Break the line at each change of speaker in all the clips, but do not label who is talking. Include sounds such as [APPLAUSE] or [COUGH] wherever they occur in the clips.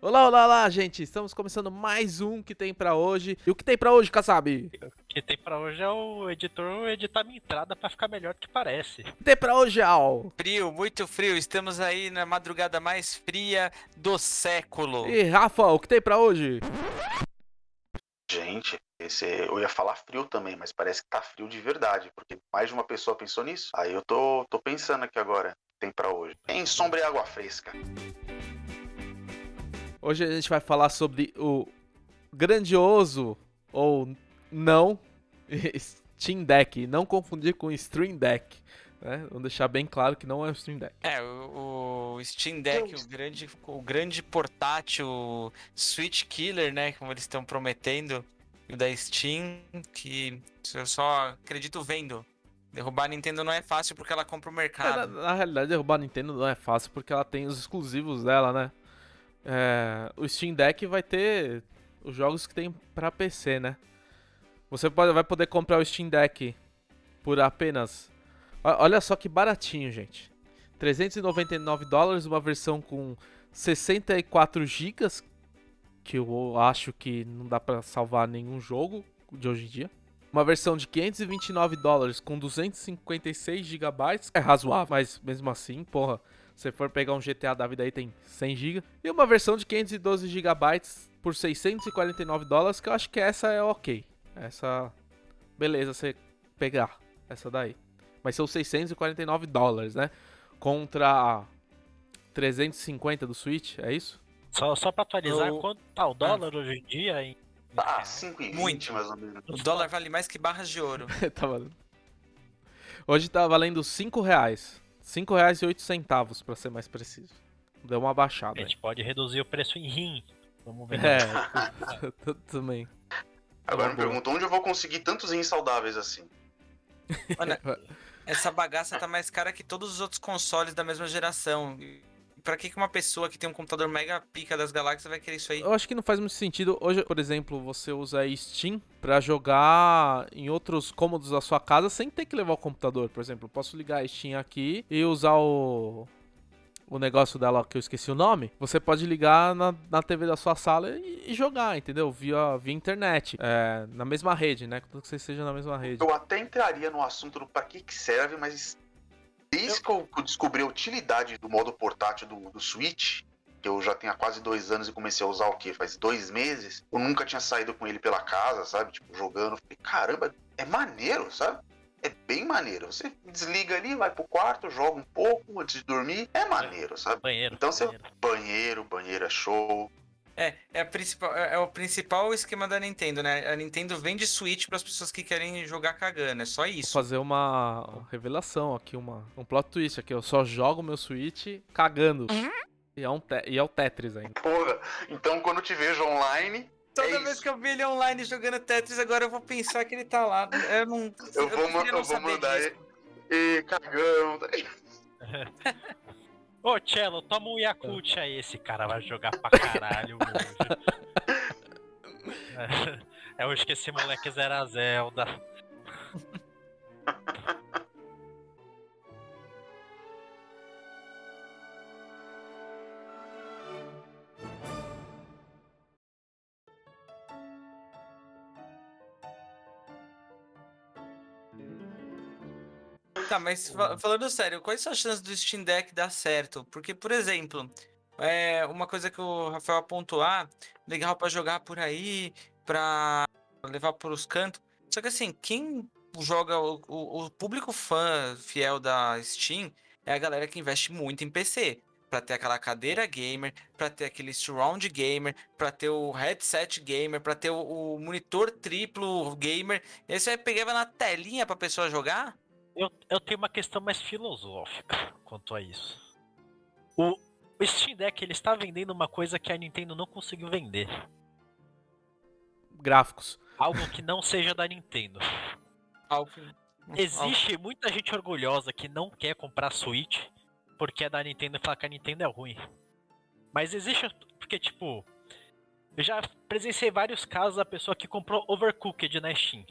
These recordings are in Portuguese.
Olá, olá, olá, gente. Estamos começando mais um que tem pra hoje. E o que tem pra hoje, Kassab?
O que tem pra hoje é o editor editar minha entrada pra ficar melhor do que parece.
O que tem pra hoje, Al?
Frio, muito frio. Estamos aí na madrugada mais fria do século.
E Rafa, o que tem pra hoje?
Gente, esse, eu ia falar frio também, mas parece que tá frio de verdade, porque mais de uma pessoa pensou nisso. Aí eu tô, tô pensando aqui agora, tem pra hoje. Tem sombra e água fresca.
Hoje a gente vai falar sobre o grandioso ou não [LAUGHS] Steam Deck. Não confundir com Stream Deck. Né? Vamos deixar bem claro que não é o Stream Deck.
É, o, Steam Deck, o grande, o grande portátil Switch Killer, né? Como eles estão prometendo. O da Steam, que eu só acredito vendo. Derrubar a Nintendo não é fácil porque ela compra o
É,
mercado.
na, na realidade, derrubar a Nintendo não é fácil porque ela tem os exclusivos dela, né? É, o Steam Deck vai ter os jogos que tem pra PC, né? Você pode, vai poder comprar o Steam Deck por apenas. Olha só que baratinho, gente. 399 dólares, uma versão com 64 GB, que eu acho que não dá pra salvar nenhum jogo de hoje em dia. Uma versão de 529 dólares com 256 GB é razoável, mas mesmo assim, porra, se for pegar um GTA da vida aí tem 100 GB. E uma versão de 512 GB por 649 dólares, que eu acho que essa é ok. Essa, beleza, você pegar essa daí. Mas são 649 dólares, né? Contra 350 do Switch, é isso?
Só, só pra atualizar,
O-
quanto tá o dólar hoje em dia? Em...
Tá, 5,20
Muito.
mais ou menos.
O dólar vale mais que barras de ouro. [LAUGHS]
tá valendo. Hoje tá valendo 5 reais. 5 reais e 8 centavos, pra ser mais preciso. Deu uma
A
baixada. aí.
gente pode reduzir o preço em rim. Vamos ver.
É, [LAUGHS] também.
Agora me
boa.
pergunto onde eu vou conseguir tantos rins saudáveis assim.
Olha, essa bagaça tá mais cara que todos os outros consoles da mesma geração. E Pra que uma pessoa que tem um computador mega pica das galáxias vai querer isso aí?
Eu acho que não faz muito sentido. Hoje, por exemplo, você usa a Steam pra jogar em outros cômodos da sua casa sem ter que levar o computador. Por exemplo, eu posso ligar a Steam aqui e usar o. O negócio dela que eu esqueci o nome, você pode ligar na, na TV da sua sala e, e jogar, entendeu? Via, via internet. É, na mesma rede, né? Contanto que você esteja na mesma rede.
Eu até entraria no assunto do pra que, que serve, mas desde que eu descobri a utilidade do modo portátil do, do Switch, que eu já tenho há quase dois anos e comecei a usar o quê? Faz dois meses. Eu nunca tinha saído com ele pela casa, sabe? Tipo, jogando. Falei, caramba, é maneiro, sabe? É bem maneiro. Você desliga ali, vai pro quarto, joga um pouco antes de dormir. É maneiro, sabe?
Banheiro.
Então você-
banheiro.
Banheiro, banheiro é show.
É, é, a principal, é, é o principal esquema da Nintendo, né? A Nintendo vende Switch pras pessoas que querem jogar cagando. É só
Vou
isso.
fazer uma revelação aqui, uma, um plot twist aqui. Eu só jogo meu Switch cagando. E é, um te- e é o Tetris ainda.
Porra, então quando eu te vejo online,
Toda
é
vez
isso.
que eu vi ele online jogando Tetris, agora eu vou pensar que ele tá lá. Eu não.
eu vou, ma-
preferia não
eu vou mandar
disso.
e, e cagão. tá [LAUGHS]
Ô, Cello, toma um Yakult aí. Esse cara vai jogar pra caralho hoje. [LAUGHS] É, hoje que esse moleque zera a Zelda.
Mas fa- falando sério, quais são as chances do Steam Deck dar certo? Porque, por exemplo, é uma coisa que o Rafael apontou, ah, legal pra jogar por aí, pra levar pros cantos. Só que assim, quem joga, o, o- o público fã fiel da Steam é a galera que investe muito em PC. Pra ter aquela cadeira gamer, pra ter aquele surround gamer, pra ter o headset gamer, pra ter o, o monitor triplo gamer. E aí você pegava na telinha pra pessoa jogar?
Eu, eu tenho uma questão mais filosófica quanto a isso. O, o Steam Deck ele está vendendo uma coisa que a Nintendo não conseguiu vender.
Gráficos.
Algo que não seja da Nintendo.
Algo-
Existe muita gente orgulhosa que não quer comprar Switch porque é da Nintendo e fala que a Nintendo é ruim. Mas existe. Porque, tipo. Eu já presenciei vários casos da pessoa que comprou Overcooked na Steam.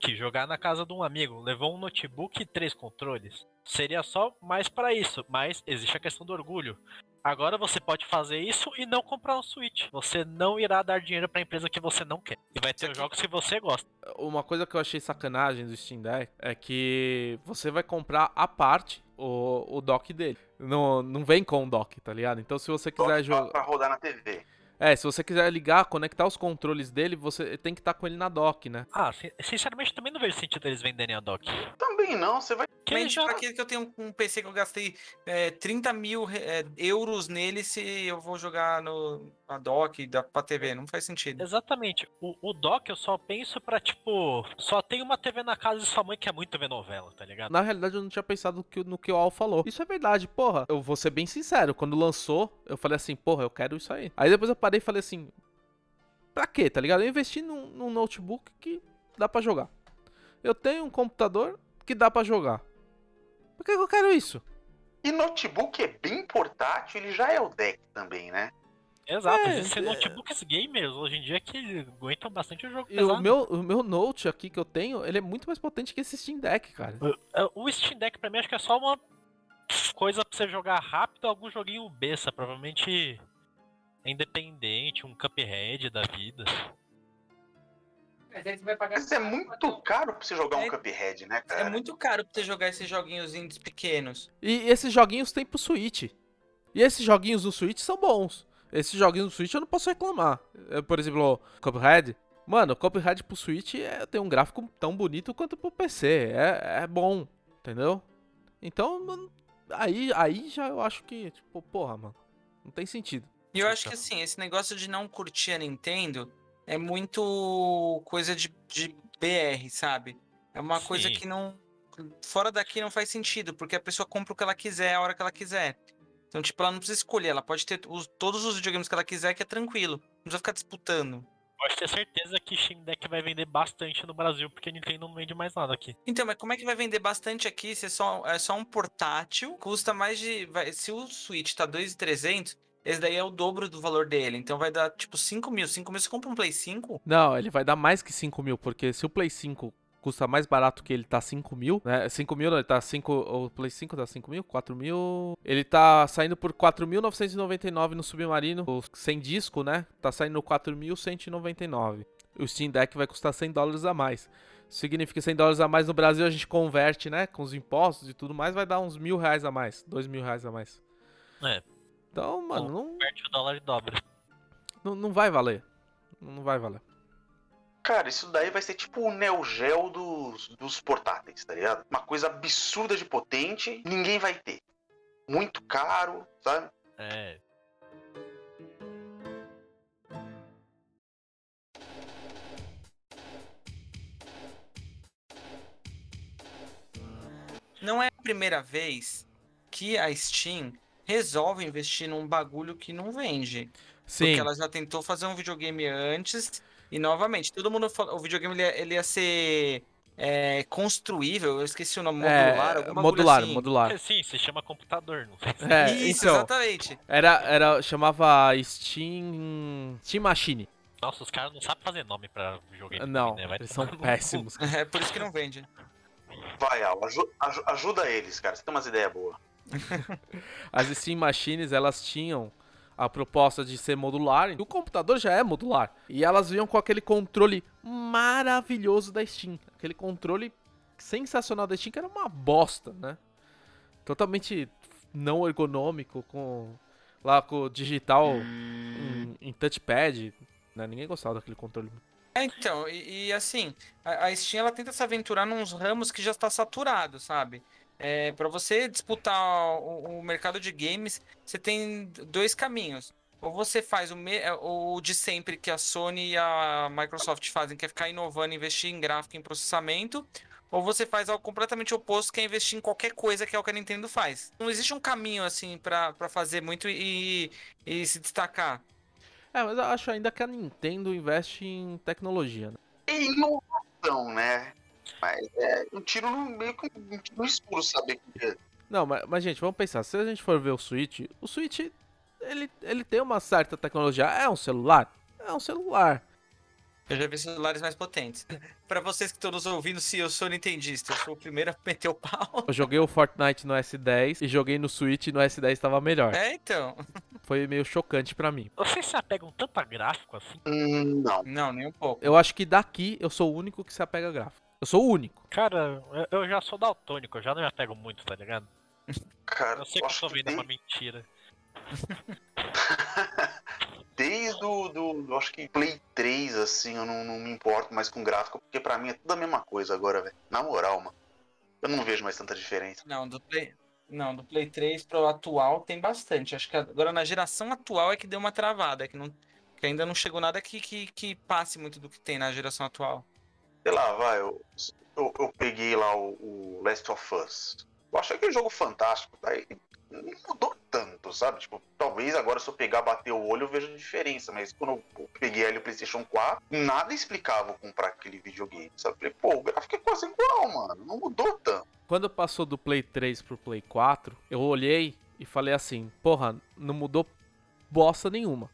Notebook, jogar na casa de um amigo, levou um notebook e três controles. Seria só mais para isso, mas existe a questão do orgulho. Agora você pode fazer isso e não comprar um Switch. Você não irá dar dinheiro pra empresa que você não quer. E vai ter os jogos que você gosta.
Uma coisa que eu achei sacanagem do Steam Deck é que você vai comprar a parte o, o dock dele. Não, não vem com o dock, tá ligado? Então se você quiser jogar.
pra rodar na TV.
É, se você quiser ligar, conectar os controles dele, você tem que estar com ele na dock, né?
Ah, sin- sinceramente também não vejo sentido eles venderem a dock.
Também não, você vai.
Que
Mente
já...
pra aquele que eu tenho um PC que eu gastei é, 30 mil é, euros nele se eu vou jogar no a dock da, pra TV. Não faz sentido.
Exatamente. O, o dock eu só penso pra, tipo, só tem uma TV na casa de sua mãe que é muito ver novela, tá ligado?
Na realidade, eu não tinha pensado no que, no que o Al falou. Isso é verdade, porra. Eu vou ser bem sincero. Quando lançou, eu falei assim, porra, eu quero isso aí. Aí depois eu parei e falei assim, pra quê, tá ligado? Eu investi num, num notebook que dá pra jogar. Eu tenho um computador que dá pra jogar. Por que eu quero isso?
E notebook é bem portátil, ele já é o deck também, né?
Exato,
É,
existem
é.
notebooks gamers hoje em dia que aguentam bastante o jogo
E
pesado.
o meu, o meu Note aqui que eu tenho, ele é muito mais potente que esse Steam Deck, cara.
É, O Steam Deck pra mim acho que é só uma coisa pra você jogar rápido, algum joguinho besta, provavelmente é independente, um Cuphead da vida.
Mas aí você vai pagar.
Mas é muito caro pra você jogar um
É-
Cuphead, né, cara?
É muito caro pra você jogar esses joguinhos indies pequenos.
E esses joguinhos tem pro Switch. E esses joguinhos do Switch são bons. Esses joguinhos do Switch eu não posso reclamar. É, Por exemplo, Cuphead. Mano, o Cuphead pro Switch é, tem um gráfico tão bonito quanto pro PC. É, é bom, entendeu? Então, mano, aí, aí já eu acho que, tipo, porra, mano, não tem sentido.
E eu acho que assim, esse negócio de não curtir a Nintendo é muito coisa de, de BR, sabe? É uma coisa
Sim.
que não. Fora daqui não faz sentido, porque a pessoa compra o que ela quiser, a hora que ela quiser. Então, tipo, ela não precisa escolher, ela pode ter os- todos os videogames que ela quiser, que é tranquilo. Não precisa ficar disputando.
Pode ter certeza que Steam Deck vai vender bastante no Brasil, porque a Nintendo não vende mais nada aqui.
Então, mas como é que vai vender bastante aqui se é só, é só um portátil? Custa mais de. vai- se o Switch tá 2,300, esse daí é o dobro do valor dele. Então vai dar tipo 5 mil. 5 mil você compra um Play 5?
Não, ele vai dar mais que 5 mil, porque se o Play 5 custa mais barato que ele tá 5 mil, né? 5 mil, não, ele tá 5. O Play 5 tá 5 mil? 4 mil. Ele tá saindo por 4.999 no Submarino. Sem disco, né? Tá saindo 4.199. O Steam Deck vai custar 100 dólares a mais. Significa 100 dólares a mais no Brasil, a gente converte, né? Com os impostos e tudo mais, vai dar uns mil reais a mais. Dois mil reais a mais.
É.
Então, mano, não,
Perde o dólar e dobra.
não, não vai valer. Não vai valer.
Cara, isso daí vai ser tipo o Neo Geo dos, dos portáteis, tá ligado? Uma coisa absurda de potente, ninguém vai ter. Muito caro, sabe?
É.
Não é a primeira vez que a Steam resolve investir num bagulho que não vende.
Sim.
Porque ela já tentou fazer um videogame antes e novamente, todo mundo falou, o videogame ele ia, ele ia ser é, construível, eu esqueci o nome, modular,
É,
algum bagulho
modular,
assim.
modular.
É, Sim, se chama computador, não sei. se-
É,
Isso,
então,
exatamente.
era, era, chamava Steam, Steam Machine.
Nossa, os caras não sabem fazer nome pra videogame.
Não,
né?
Eles são péssimos. [LAUGHS]
É por isso que não vende.
Vai, Al, aju- aju- ajuda eles, cara. Você tem umas ideias boas. [LAUGHS]
As Steam Machines, elas tinham a proposta de ser modular, e o computador já é modular. E elas vinham com aquele controle maravilhoso da Steam. Aquele controle sensacional da Steam, que era uma bosta, né? Totalmente não ergonômico, com lá com o digital em, em touchpad. Né? Ninguém gostava daquele controle.
É, então, e, e assim, a, a Steam ela tenta se aventurar nos ramos que já está saturado, sabe? É, para você disputar o, o mercado de games, você tem dois caminhos. Ou você faz o, me- é, o de sempre que a Sony e a Microsoft fazem, que é ficar inovando, investir em gráfico, em processamento, ou você faz algo completamente oposto, que é investir em qualquer coisa que é o que a Nintendo faz. Não existe um caminho assim para fazer muito e, e se destacar.
É, mas eu acho ainda que a Nintendo investe em tecnologia. Né?
É inovação, né? Mas é um tiro no meio que um tiro no escuro, saber que
Não, mas, mas, gente, vamos pensar. Se a gente for ver o Switch, o Switch, ele, ele tem uma certa tecnologia. É um celular? É um celular.
Eu já vi celulares mais potentes. [LAUGHS] Pra vocês que estão nos ouvindo, se eu sou nintendista, eu sou o primeiro a [LAUGHS] meter o pau.
Eu joguei o Fortnite no S10 e joguei no Switch e no S10 tava melhor.
É, então. [LAUGHS]
Foi meio chocante pra mim.
Vocês se apegam tanto a gráfico assim?
Hum, não.
Não, nem um pouco.
Eu acho que daqui eu sou o único que se apega a gráfico. Eu sou o único.
Cara, eu- eu já sou daltônico, eu já não me apego muito, tá ligado?
Cara,
Eu sei que eu tô vendo
desde,
uma mentira. [LAUGHS]
desde o do, eu acho que Play 3, assim, eu não, não me importo mais com gráfico, porque pra mim é tudo a mesma coisa agora, velho. Na moral, mano. Eu não vejo mais tanta diferença.
Não, do Play. Não, do Play 3 pro atual tem bastante. Acho que agora na geração atual é que deu uma travada, que, não, que ainda não chegou nada que, que, que passe muito do que tem na geração atual.
Sei lá, vai, eu, eu, eu peguei lá o, o Last of Us. Eu achei aquele jogo fantástico, daí não mudou tanto, sabe? Tipo, talvez agora se eu pegar, bater o olho, eu veja a diferença, mas quando eu peguei ali o PlayStation 4, nada explicava comprar aquele videogame, sabe? Falei, pô, o gráfico é quase igual, mano, não mudou tanto.
Quando passou do Play 3 pro Play 4, eu olhei e falei assim: porra, não mudou bosta nenhuma.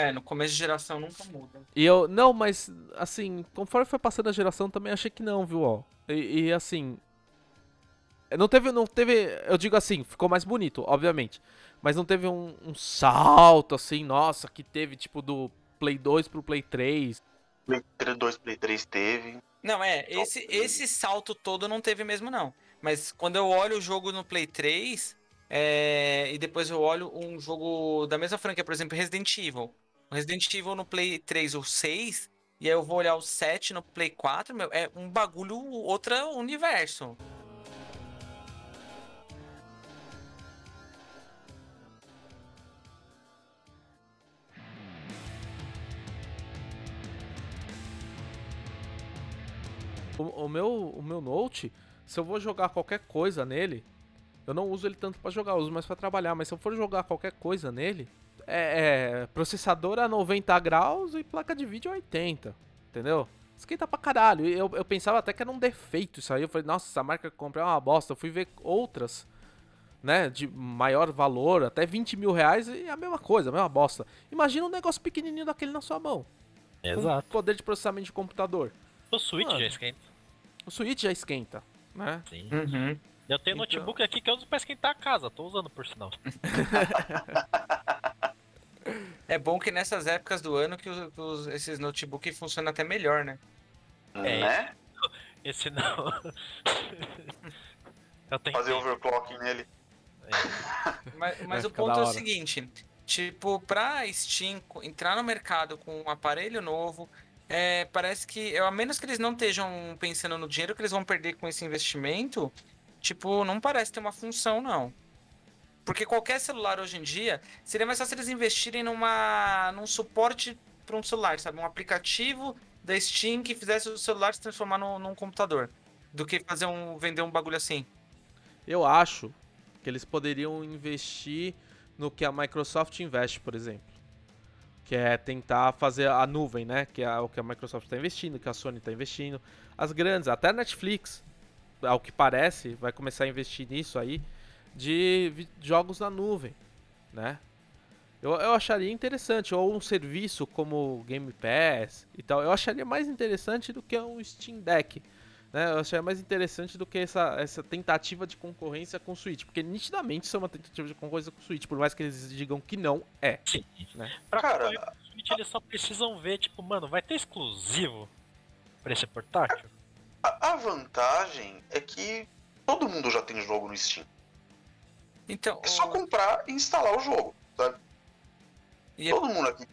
É, no começo de geração nunca muda.
E eu, não, mas assim, conforme foi passando a geração, também achei que não, viu, ó. E, e, assim. Não teve, não teve. Eu digo assim, ficou mais bonito, obviamente. Mas não teve um, um salto assim, nossa, que teve tipo do Play 2 pro Play 3.
Play 2, Play 3 teve.
Não, é, esse, esse salto todo não teve mesmo, não. Mas quando eu olho o jogo no Play 3, é, e depois eu olho um jogo da mesma franquia, por exemplo, Resident Evil. O Resident Evil no Play 3 ou 6, e aí eu vou olhar o 7 no Play 4, meu, é um bagulho, outro universo.
O, o meu, o meu Note, se eu vou jogar qualquer coisa nele, eu não uso ele tanto pra jogar, uso mais pra trabalhar. Mas se eu for jogar qualquer coisa nele, é, é processador a 90 graus e placa de vídeo a 80, entendeu? Esquenta pra caralho. E Eu, eu pensava até que era um defeito isso aí. Eu falei, nossa, essa marca que eu comprei é uma bosta. Eu fui ver outras, né, de maior valor, até 20 mil reais e é a mesma coisa, a mesma bosta. Imagina um negócio pequenininho daquele na sua mão. Com
Exato.
poder de processamento de computador.
O Switch
Mano.
já esquenta.
O Switch já esquenta, né?
Sim.
Uhum.
Eu tenho
Então-
notebook aqui que eu uso pra esquentar a casa, tô usando por sinal. [LAUGHS]
É bom que nessas épocas do ano que, os- que os- esses notebooks funcionam até melhor, né?
É,
né?
Esse não. eu tenho.
Fazer overclocking nele.
Mas, mas o ponto é o seguinte, tipo, pra Steam entrar no mercado com um aparelho novo, é, parece que, eu- a menos que eles não estejam pensando no dinheiro que eles vão perder com esse investimento, tipo, não parece ter uma função, não. Porque qualquer celular hoje em dia, seria mais fácil eles investirem numa, num suporte para um celular, sabe? Um aplicativo da Steam que fizesse o celular se transformar no, num computador, do que fazer um, vender um bagulho assim.
Eu acho que eles poderiam investir no que a Microsoft investe, por exemplo. Que é tentar fazer a nuvem, né? Que é o que a Microsoft está investindo, que a Sony está investindo. As grandes, até a Netflix, ao que parece, vai começar a investir nisso aí, de jogos na nuvem, né? Eu, eu acharia interessante, ou um serviço como o Game Pass e tal, eu acharia mais interessante do que um Steam Deck, né? Eu acharia mais interessante do que essa, essa tentativa de concorrência com o Switch, porque nitidamente isso é uma tentativa de concorrência com o Switch, por mais que eles digam que não é.
Sim.
Né?
Pra
Cara-
com o Switch, eles só precisam ver, tipo, mano, vai ter exclusivo pra esse portátil?
A, a vantagem é que todo mundo já tem jogo no Steam.
Então,
É só
o-
comprar e instalar o jogo, sabe?
E é
Todo mundo aqui.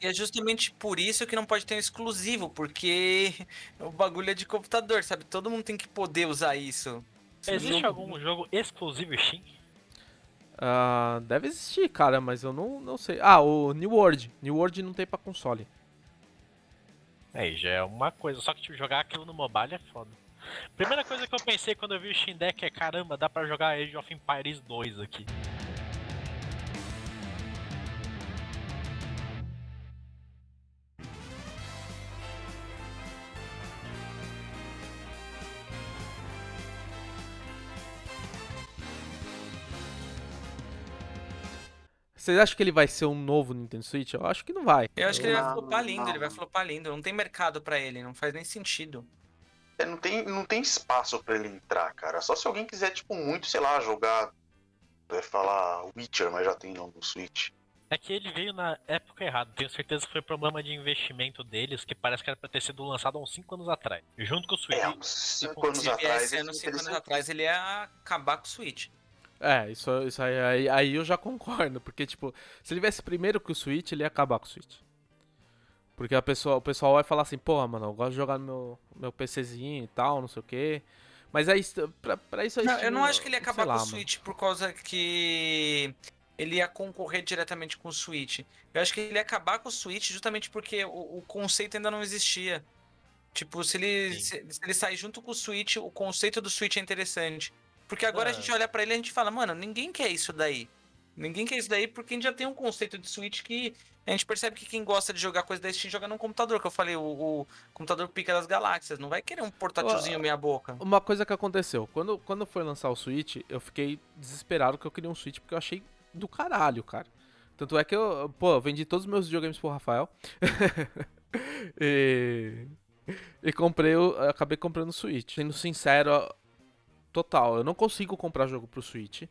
E é justamente por isso que não pode ter um exclusivo, porque [LAUGHS] o bagulho é de computador, sabe? Todo mundo tem que poder usar isso.
Existe
Não-
algum jogo exclusivo Steam?
Ah, deve existir, cara, mas eu não, não sei. Ah, o New World. New World não tem pra console.
Aí já é uma coisa, só que tipo, jogar aquilo no mobile é foda. Primeira coisa que eu pensei quando eu vi o Steam Deck é caramba, dá pra jogar Age of Empires 2 aqui.
Vocês acham que ele vai ser um novo Nintendo Switch? Eu acho que não vai.
Eu acho que ele vai
Não,
flopar lindo, ele vai flopar lindo. Não tem mercado pra ele, não faz nem sentido.
É, não, tem, não tem espaço pra ele entrar, cara. Só se alguém quiser, tipo, muito, sei lá, jogar. Vai falar Witcher, mas já tem no Switch.
É que ele veio na época errada. Tenho certeza que foi problema de investimento deles, que parece que era pra ter sido lançado há uns 5 anos atrás. Junto com o Switch.
É, uns 5 anos
Se
atrás. esse
5 anos atrás, ele ia acabar com o Switch.
É, isso, isso aí, aí, aí eu já concordo, porque, tipo, se ele viesse primeiro que o Switch, ele ia acabar com o Switch. Porque a pessoa, o pessoal vai falar assim, porra, mano, eu gosto de jogar no meu, meu PCzinho e tal, não sei o quê. Mas aí, pra, pra isso aí.
Não, eu não acho que ele ia acabar
lá,
com o
mano.
Switch por causa que ele ia concorrer diretamente com o Switch. Eu acho que ele ia acabar com o Switch justamente porque o, o conceito ainda não existia. Tipo, se ele, se, se ele sair junto com o Switch, o conceito do Switch é interessante. Porque agora a
Ah.
gente olha pra ele e a gente fala, mano, ninguém quer isso daí. Ninguém quer isso daí porque a gente já tem um conceito de Switch que a gente percebe que quem gosta de jogar coisa da Steam joga num computador, que eu falei, o, o computador pica das galáxias. Não vai querer um portátilzinho meia boca.
Uma coisa que aconteceu, quando, quando foi lançar o Switch, eu fiquei desesperado que eu queria um Switch porque eu achei do caralho, cara. Tanto é que eu, pô, eu vendi todos os meus videogames pro Rafael. [LAUGHS] e, e comprei, o- acabei comprando o Switch. Sendo sincero, total, eu não consigo comprar jogo pro Switch.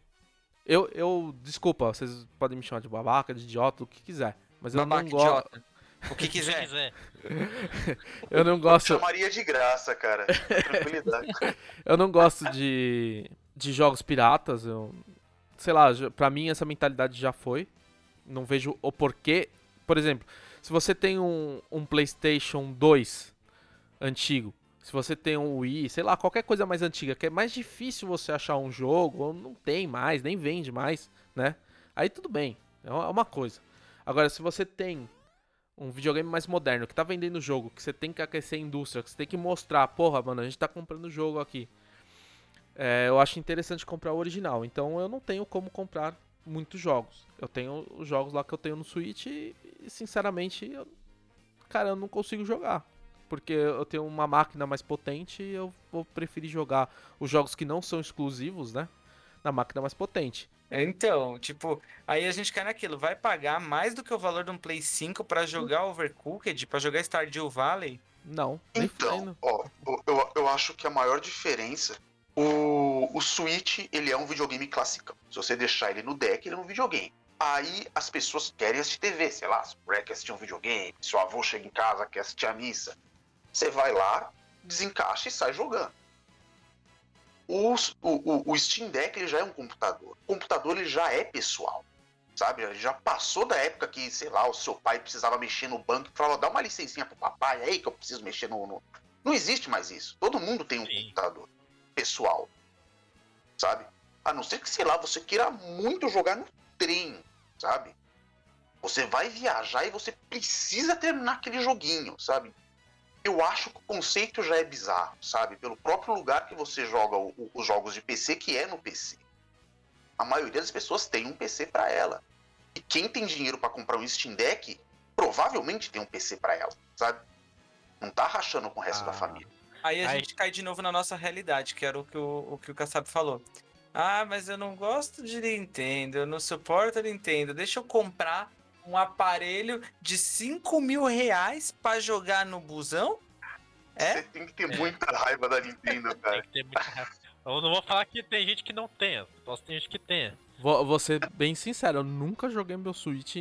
Eu, eu, desculpa, vocês podem me chamar de babaca, de idiota, o que quiser. Mas eu
Babaca,
não gosto.
O que
Se
quiser. [LAUGHS]
eu não gosto,
Chamaria de graça, cara. Tranquilidade. [LAUGHS]
Eu não gosto de, de jogos piratas. Eu, sei lá, pra mim essa mentalidade já foi. Não vejo o porquê. Por exemplo, se você tem um, um PlayStation 2 antigo, se você tem um Wii, sei lá, qualquer coisa mais antiga, que é mais difícil você achar um jogo, ou não tem mais, nem vende mais, né? Aí tudo bem, é uma é uma coisa. Agora, se você tem um videogame mais moderno, que tá vendendo jogo, que você tem que aquecer a indústria, que você tem que mostrar, porra, mano, a gente tá comprando jogo aqui. É, eu acho interessante comprar o original. Então eu não tenho como comprar muitos jogos. Eu tenho os jogos lá que eu tenho no Switch e, e, sinceramente, eu, cara, eu não consigo jogar. Porque eu tenho uma máquina mais potente e eu vou preferir jogar os jogos que não são exclusivos, né? Na máquina mais potente.
Então, tipo, aí a gente cai naquilo, vai pagar mais do que o valor de um Play 5 pra jogar Overcooked, pra jogar Stardew Valley?
Não,
Então, ó, eu, eu acho que a maior diferença. O, o Switch, ele é um videogame classicão. Se você deixar ele no deck, ele é um videogame. Aí as pessoas querem assistir TV, sei lá, se o quer assistir um videogame, seu avô chega em casa, quer assistir a missa. Você vai lá, desencaixa e sai jogando. O, o, o Steam Deck ele já é um computador. O computador ele já é pessoal. Sabe? Ele já passou da época que, sei lá, o seu pai precisava mexer no banco e falava, dá uma licencinha pro papai aí que eu preciso mexer no. no-" Não existe mais isso. Todo mundo tem um
Sim.
computador pessoal. Sabe? A não ser que, sei lá, você queira muito jogar no trem, sabe? Você vai viajar e você precisa terminar aquele joguinho, sabe? Eu acho que o conceito já é bizarro, sabe? Pelo próprio lugar que você joga o- o- os jogos de PC, que é no PC. A maioria das pessoas tem um PC pra ela. E quem tem dinheiro pra comprar um Steam Deck, provavelmente tem um PC pra ela, sabe? Não tá rachando com o resto da
Ah.
família.
Aí a
Aí-
gente cai de novo na nossa realidade, que era o que o, o que o Kassab falou. Ah, mas eu não gosto de Nintendo, eu não suporto a Nintendo. Deixa eu comprar um aparelho de 5 mil reais pra jogar no busão? É?
Você tem que ter muita raiva da Nintendo,
Tem
cara.
que ter muito rápido. Eu não vou falar que tem gente que não tenha. Posso ter gente que tenha.
Vou, vou ser bem sincero, eu nunca joguei meu Switch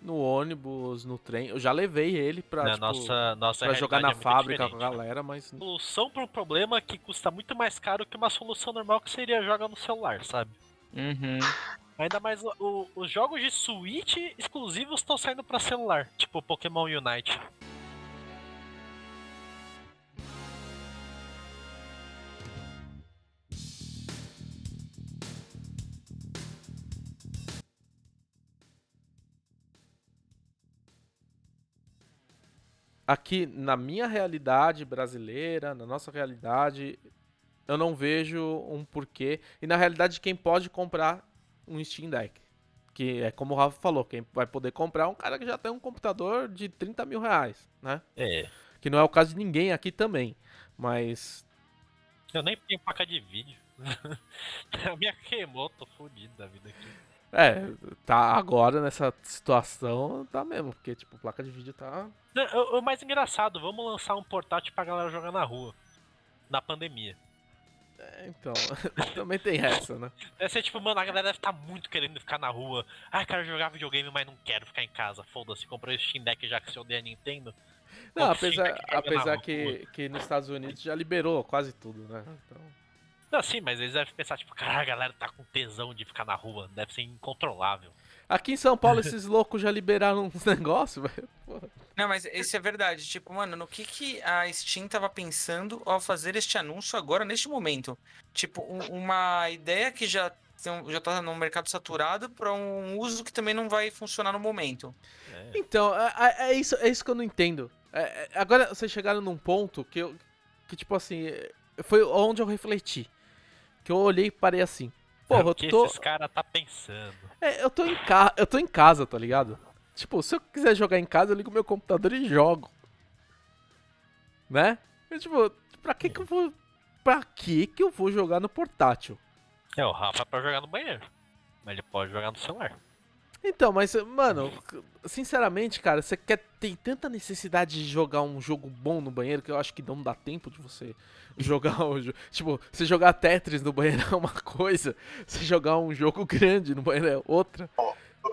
no ônibus, no trem. Eu já levei ele pra,
Na
tipo,
nossa, nossa
pra jogar na
é
fábrica com a
diferente.
galera, mas
Solução para um problema que custa muito mais caro que uma solução normal que seria jogar no celular, sabe?
Uhum.
Ainda mais o- os jogos de Switch exclusivos estão saindo pra celular, tipo Pokémon Unite.
aqui na minha realidade brasileira, na nossa realidade, eu não vejo um porquê. E na realidade, quem pode comprar um Steam Deck? Que é como o Rafa falou, quem vai poder comprar é um cara que já tem um computador de 30 mil reais, né?
É.
Que não é o caso de ninguém aqui também. Mas
Eu nem tenho placa de vídeo. [LAUGHS] A minha queimou, tô fudido da vida aqui.
É, tá agora nessa situação, tá mesmo, porque, tipo, placa de vídeo tá.
O mais engraçado, vamos lançar um portátil pra galera jogar na rua. Na pandemia.
É, então, [LAUGHS] também tem essa, né?
Deve ser tipo, mano, a galera deve estar muito querendo ficar na rua. Ah, quero jogar videogame, mas não quero ficar em casa. Foda-se, comprei o Steam Deck já que se odeia a Nintendo.
Não, apesar, apesar que, que nos Estados Unidos já liberou quase tudo, né? Então,
Não, sim, mas eles devem pensar, tipo, cara, a galera tá com tesão de ficar na rua. Deve ser incontrolável.
aqui em São Paulo, esses loucos já liberaram uns [LAUGHS] negócios, velho.
Não, mas isso é verdade. Tipo, mano, no que, que a Steam tava pensando ao fazer este anúncio agora, neste momento? Tipo, um- uma ideia que já, tem- já tá no mercado saturado para um uso que também não vai funcionar no momento.
É.
Então, é, é- é isso, é isso que eu não entendo. É- é- agora vocês chegaram num ponto que eu. Que, tipo assim, é, foi onde eu refleti. Que eu olhei e parei assim. Porra,
É o
eu
que
tô.
esses caras tá pensando.
É, eu tô em casa, eu tô em casa, tá ligado? Tipo, se eu quiser jogar em casa, eu ligo meu computador e jogo. Né? Eu, tipo, pra que que eu vou Pra que que eu vou jogar no portátil?
É, o Rafa é pra jogar no banheiro. Mas ele pode jogar no celular.
Então, mas, mano, sinceramente, cara, você quer tem tanta necessidade de jogar um jogo bom no banheiro que eu acho que não dá tempo de você [LAUGHS] jogar um jogo. Tipo, você jogar Tetris no banheiro é uma coisa, você jogar um jogo grande no banheiro é outra.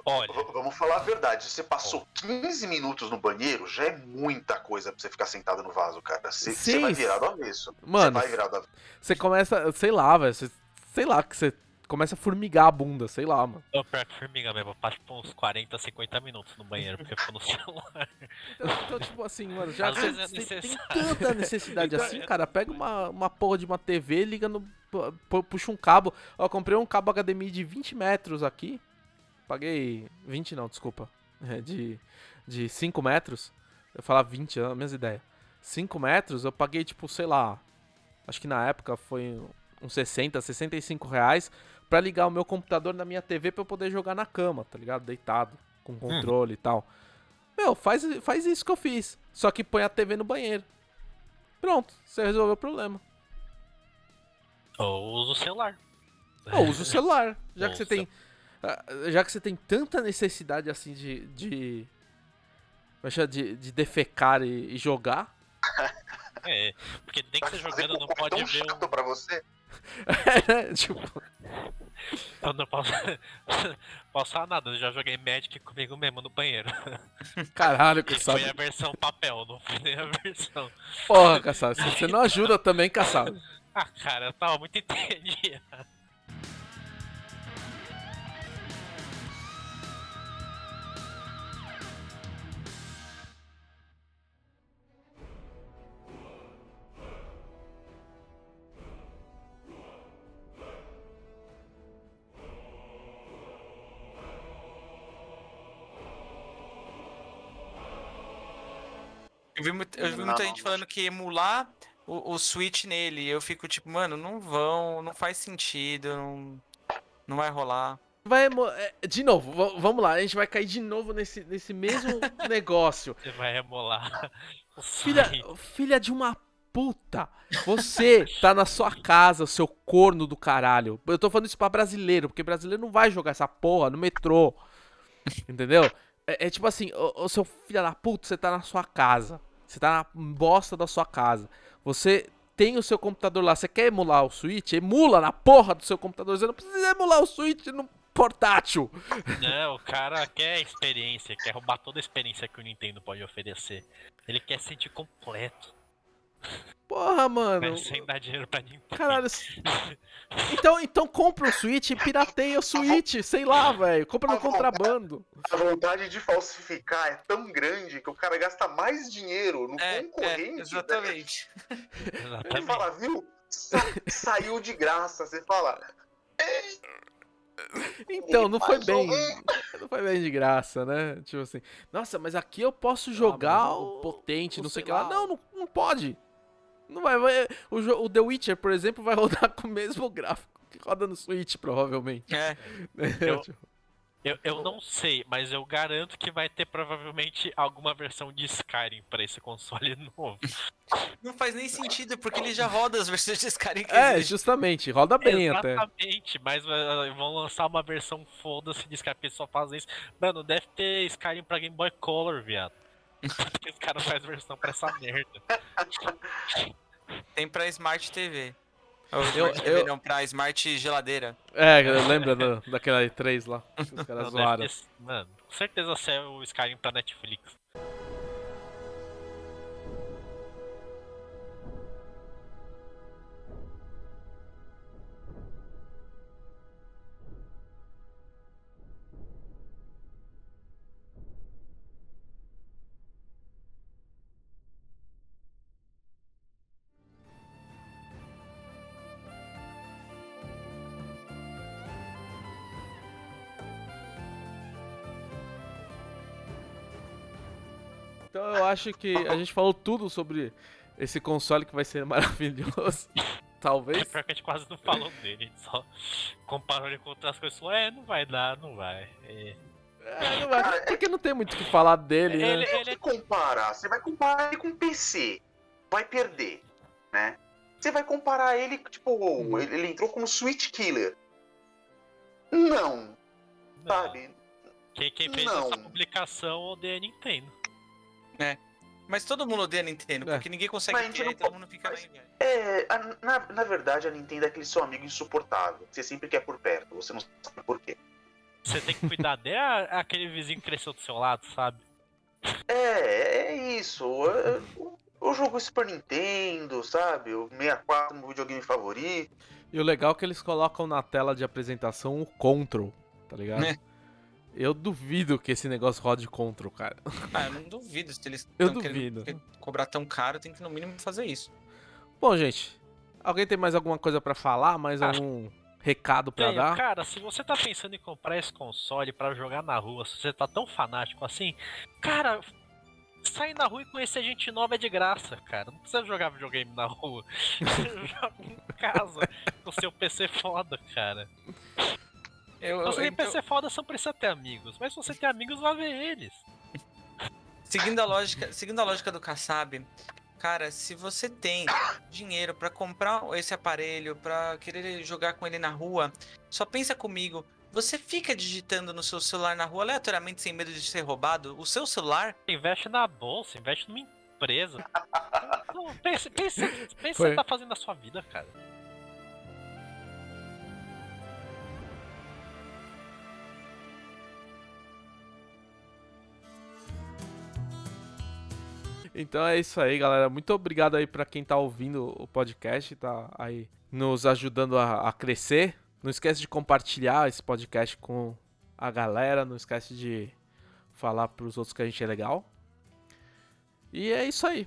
Olha,
Vamos falar a verdade. Se você passou 15 minutos no banheiro, já é muita coisa pra você ficar sentado no vaso, cara. Você, você vai virar do avesso.
Mano,
Você vai virar do avesso.
Você começa, sei lá, velho, você- sei lá, que você começa a formigar a bunda, sei lá, mano.
eu perto formiga mesmo. Eu passo uns 40, 50 minutos no banheiro porque eu fico no [LAUGHS] celular.
Então, então, tipo assim, mano, já
Às
que
vezes é
você tem, tanta necessidade [LAUGHS]
Então,
assim,
é-
cara, pega uma, uma porra de uma TV, liga no. pu- pu- Puxa um cabo. Ó, comprei um cabo HDMI de 20 metros aqui. Paguei. 20 não, desculpa. [LAUGHS] É, de, de 5 metros. Eu falar 20, é a mesma ideia. 5 metros, eu paguei, tipo, sei lá. Acho que na época foi uns 60, 65 reais. Pra ligar o meu computador na minha TV pra eu poder jogar na cama, tá ligado? Deitado, com controle e tal. Meu, faz, faz isso que eu fiz. Só que põe a TV no banheiro. Pronto, você resolveu o problema.
Ou uso o celular.
Ou usa o celular. Já que
Ou
você
o
tem. Já que você tem tanta necessidade assim de. de. é de, de defecar e, e jogar.
É, porque tem que ser jogando, não pode
tão
ver
chato
um...
pra você.
né? [LAUGHS] tipo,
Eu não posso... [LAUGHS] posso falar nada, eu já joguei Magic comigo mesmo no banheiro.
caralho, caçado.
foi a versão papel, não foi nem a versão...
Porra, caçado. se Você não ajuda também, caçado.
Ah, cara, eu tava muito [LAUGHS] entendido.
Eu vi, muito- eu vi muita
Não.
gente falando que emular o, o Switch nele. Eu fico tipo, mano, não vão, não faz sentido, não, não vai rolar.
Vai, é, de novo, va- vamos lá, a gente vai cair de novo nesse, nesse mesmo [LAUGHS] negócio.
Você vai remolar o
Filha, filha de uma puta. Você tá na sua casa, seu corno do caralho. Eu tô falando isso pra brasileiro, porque brasileiro não vai jogar essa porra no metrô. Entendeu? É, é tipo assim, ô, ô, seu filho da puta, você tá na sua casa. Você tá na bosta da sua casa. Você tem o seu computador lá. Você quer emular o Switch? Emula na porra do seu computador. Você não precisa emular o Switch no portátil.
Não, o cara quer experiência, quer roubar toda a experiência que o Nintendo pode oferecer. Ele quer se sentir completo,
Porra, mano.
mas sem dar dinheiro pra Nintendo.
Caralho. [LAUGHS] Então, então compra o Switch e pirateia o Switch, sei lá, velho. Compra no contrabando.
A vontade de falsificar é tão grande que o cara gasta mais dinheiro no
É,
concorrente.
é
né?
exatamente.
Ele
Exatamente.
fala, viu? Sa- saiu de graça. Você fala,
Então, não foi bem. Não foi bem de graça, né? Tipo assim, nossa, mas aqui eu posso jogar
mas
o
o-
potente, não sei o que lá, Não, não, não pode. Não vai, vai- o, o The Witcher, por exemplo, vai [LAUGHS] rodar com o mesmo gráfico que roda no Switch, provavelmente.
É. [LAUGHS]
Eu-
Tipo,
Eu, eu não sei, mas eu garanto que vai ter provavelmente alguma versão de Skyrim pra esse console [LAUGHS] novo.
Não faz nem sentido, porque ele já roda as versões de Skyrim que
É,
existem.
justamente, roda bem até.
Exatamente, mas uh, vão lançar uma versão foda-se de Skyrim, só fazem isso. Mano, deve ter Skyrim pra Game Boy Color, viado. Os caras fazem versão pra essa merda.
Tem pra Smart TV. Ou
Eu-
TV
eu-
não, pra Smart Geladeira.
É, lembra do, daquela E3 lá? Os caras
Não,
zoaram.
ter- Mano, com certeza saiu o Skyrim pra Netflix.
Acho que a gente falou tudo sobre esse console que vai ser [LAUGHS] maravilhoso.
É
Talvez.
pior que a gente quase não falou dele, a gente só comparou ele com outras coisas. Falou, é, não vai dar, não vai. É.
É, não vai- porque não tem muito o que falar dele,
Ele,
né?
ele
Se comparar, você vai comparar ele com PC, vai perder, né? Você vai comparar ele, tipo,
Hum.
ele, ele entrou como Switch Killer. Não,
não.
sabe?
Quem, quem fez
Não.
essa publicação odeia a Nintendo.
Mas todo mundo odeia Nintendo,
É.
porque ninguém consegue
Mas a
ter,
não
todo mundo fica
mas-. É, a- na, na verdade, a Nintendo é aquele seu amigo insuportável. Você sempre quer por perto, você não sabe por quê.
Você tem que cuidar dele, é aquele vizinho que cresceu do seu lado, sabe?
É, é isso. é- o- Eu jogo Super Nintendo, sabe? O 64 meu videogame favorito.
E o legal é que eles colocam na tela de apresentação o Control, tá ligado?
É.
Eu duvido que esse negócio rode Control, cara. [LAUGHS]
Ah, eu não duvido. Se eles
Eu duvido.
cobrar tão caro, tem que no mínimo fazer isso.
Bom, gente, alguém tem mais alguma coisa pra falar? Mais
Ah.
algum recado pra
Tenho,
dar?
cara, se você tá pensando em comprar esse console pra jogar na rua, se você tá tão fanático assim, cara, sair na rua e conhecer gente nova é de graça, cara. Não precisa jogar videogame na rua. [LAUGHS] Joga em casa com seu PC foda, cara.
Eu,
você tem
então,
PC foda, não precisa ter amigos. Mas se você tem amigos, vai ver eles. [LAUGHS]
seguindo, a lógica, seguindo a lógica do Kassab, cara, se você tem dinheiro pra comprar esse aparelho, pra querer jogar com ele na rua, só pensa comigo. Você fica digitando no seu celular na rua aleatoriamente sem medo de ser roubado? O seu celular
Investe na bolsa, investe numa empresa. [LAUGHS] Não, pense, pense, pense o que você tá fazendo na sua vida, cara.
Então é isso aí, galera. Muito obrigado aí pra quem tá ouvindo o podcast, tá aí nos ajudando a, a crescer. Não esquece de compartilhar esse podcast com a galera, não esquece de falar pros outros que a gente é legal. E é isso aí.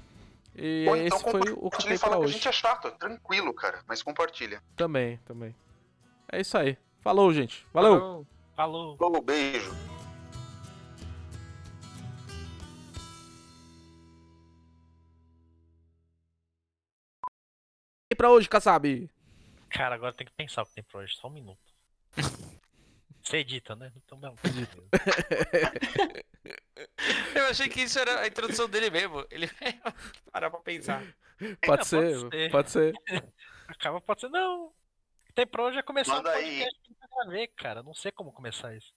E
Ou então
esse foi o que tem pra
que a
hoje.
gente é chato, é tranquilo, cara. Mas compartilha.
Também, também. É isso aí. Falou, gente. Valeu.
Falou.
Falou, beijo.
Pra hoje, Kassab?
Cara, agora tem que pensar o que tem pra hoje. Só um minuto. [LAUGHS] Você edita, né? Então [LAUGHS] não.
Eu achei que isso era a introdução dele mesmo. Ele [LAUGHS] parar pra pensar.
Pode
É,
ser,
pode ser.
pode ser.
Acaba, pode ser. Não. Tem pra hoje é começar
Manda
um
aí.
podcast que eu gravei, cara. Não sei como começar isso.